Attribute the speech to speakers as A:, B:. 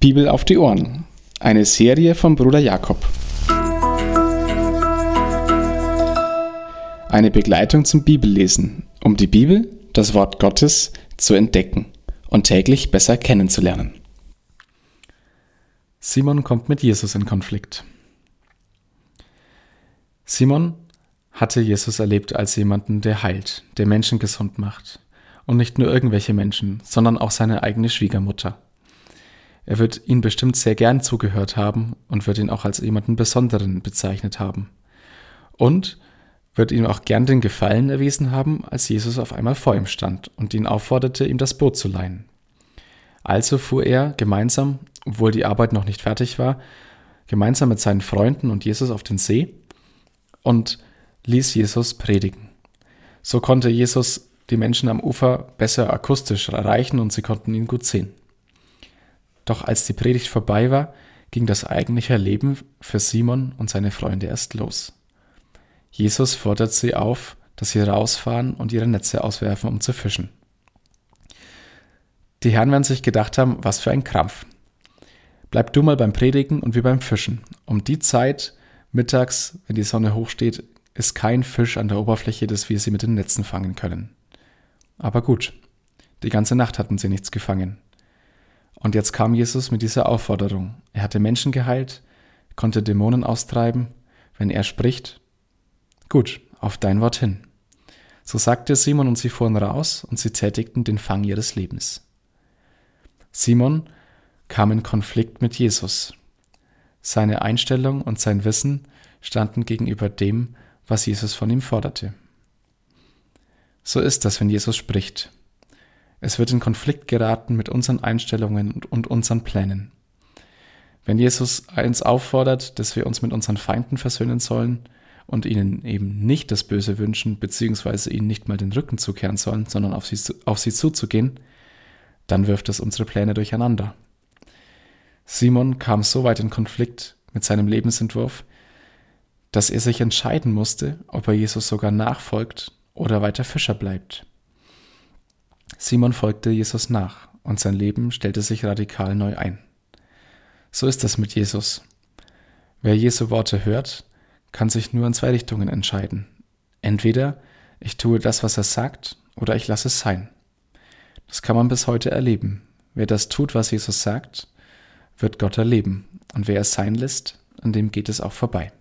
A: Bibel auf die Ohren. Eine Serie von Bruder Jakob. Eine Begleitung zum Bibellesen, um die Bibel, das Wort Gottes, zu entdecken und täglich besser kennenzulernen.
B: Simon kommt mit Jesus in Konflikt. Simon hatte Jesus erlebt als jemanden, der heilt, der Menschen gesund macht. Und nicht nur irgendwelche Menschen, sondern auch seine eigene Schwiegermutter. Er wird ihn bestimmt sehr gern zugehört haben und wird ihn auch als jemanden Besonderen bezeichnet haben. Und wird ihm auch gern den Gefallen erwiesen haben, als Jesus auf einmal vor ihm stand und ihn aufforderte, ihm das Boot zu leihen. Also fuhr er gemeinsam, obwohl die Arbeit noch nicht fertig war, gemeinsam mit seinen Freunden und Jesus auf den See und ließ Jesus predigen. So konnte Jesus die Menschen am Ufer besser akustisch erreichen und sie konnten ihn gut sehen. Doch als die Predigt vorbei war, ging das eigentliche Leben für Simon und seine Freunde erst los. Jesus fordert sie auf, dass sie rausfahren und ihre Netze auswerfen, um zu fischen. Die Herren werden sich gedacht haben, was für ein Krampf. Bleib du mal beim Predigen und wir beim Fischen. Um die Zeit, mittags, wenn die Sonne hochsteht, ist kein Fisch an der Oberfläche, dass wir sie mit den Netzen fangen können. Aber gut, die ganze Nacht hatten sie nichts gefangen. Und jetzt kam Jesus mit dieser Aufforderung. Er hatte Menschen geheilt, konnte Dämonen austreiben. Wenn er spricht, gut, auf dein Wort hin. So sagte Simon und sie fuhren raus und sie tätigten den Fang ihres Lebens. Simon kam in Konflikt mit Jesus. Seine Einstellung und sein Wissen standen gegenüber dem, was Jesus von ihm forderte. So ist das, wenn Jesus spricht. Es wird in Konflikt geraten mit unseren Einstellungen und unseren Plänen. Wenn Jesus uns auffordert, dass wir uns mit unseren Feinden versöhnen sollen und ihnen eben nicht das Böse wünschen, beziehungsweise ihnen nicht mal den Rücken zukehren sollen, sondern auf sie, auf sie zuzugehen, dann wirft es unsere Pläne durcheinander. Simon kam so weit in Konflikt mit seinem Lebensentwurf, dass er sich entscheiden musste, ob er Jesus sogar nachfolgt oder weiter Fischer bleibt. Simon folgte Jesus nach und sein Leben stellte sich radikal neu ein. So ist es mit Jesus. Wer Jesu Worte hört, kann sich nur in zwei Richtungen entscheiden. Entweder ich tue das, was er sagt, oder ich lasse es sein. Das kann man bis heute erleben. Wer das tut, was Jesus sagt, wird Gott erleben. Und wer es sein lässt, an dem geht es auch vorbei.